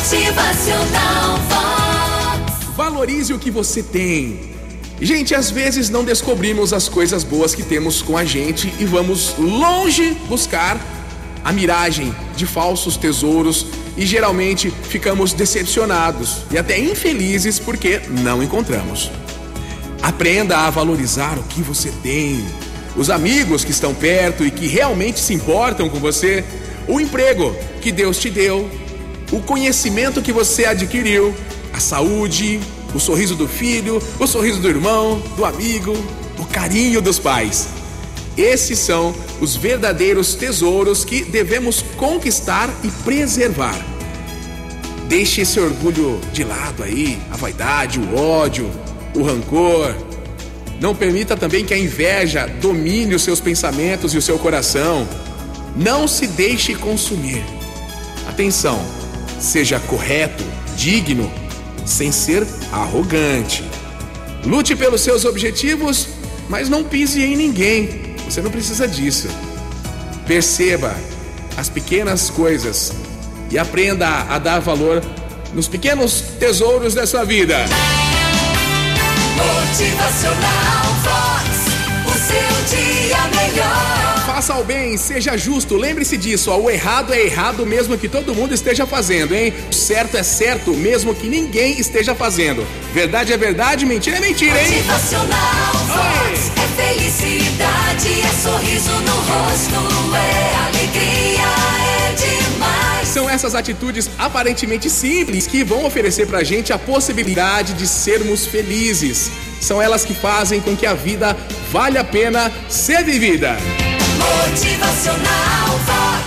Motivacional Vox. Valorize o que você tem. Gente, às vezes não descobrimos as coisas boas que temos com a gente e vamos longe buscar a miragem de falsos tesouros e geralmente ficamos decepcionados e até infelizes porque não encontramos. Aprenda a valorizar o que você tem, os amigos que estão perto e que realmente se importam com você, o emprego que Deus te deu, o conhecimento que você adquiriu, a saúde, o sorriso do filho, o sorriso do irmão, do amigo, o carinho dos pais. Esses são os verdadeiros tesouros que devemos conquistar e preservar. Deixe esse orgulho de lado aí, a vaidade, o ódio, o rancor. Não permita também que a inveja domine os seus pensamentos e o seu coração. Não se deixe consumir. Atenção, seja correto, digno, sem ser arrogante. Lute pelos seus objetivos, mas não pise em ninguém. Você não precisa disso. Perceba as pequenas coisas e aprenda a dar valor nos pequenos tesouros dessa vida. Motivacional Faça o bem, seja justo. Lembre-se disso. ó, O errado é errado mesmo que todo mundo esteja fazendo, hein? O certo é certo mesmo que ninguém esteja fazendo. Verdade é verdade, mentira é mentira, hein? Motivacional Vox. É felicidade, é sorriso no rosto, é alegria, é demais. São essas atitudes aparentemente simples que vão oferecer pra gente a possibilidade de sermos felizes. São elas que fazem com que a vida vale a pena ser vivida. Motivacional Vox.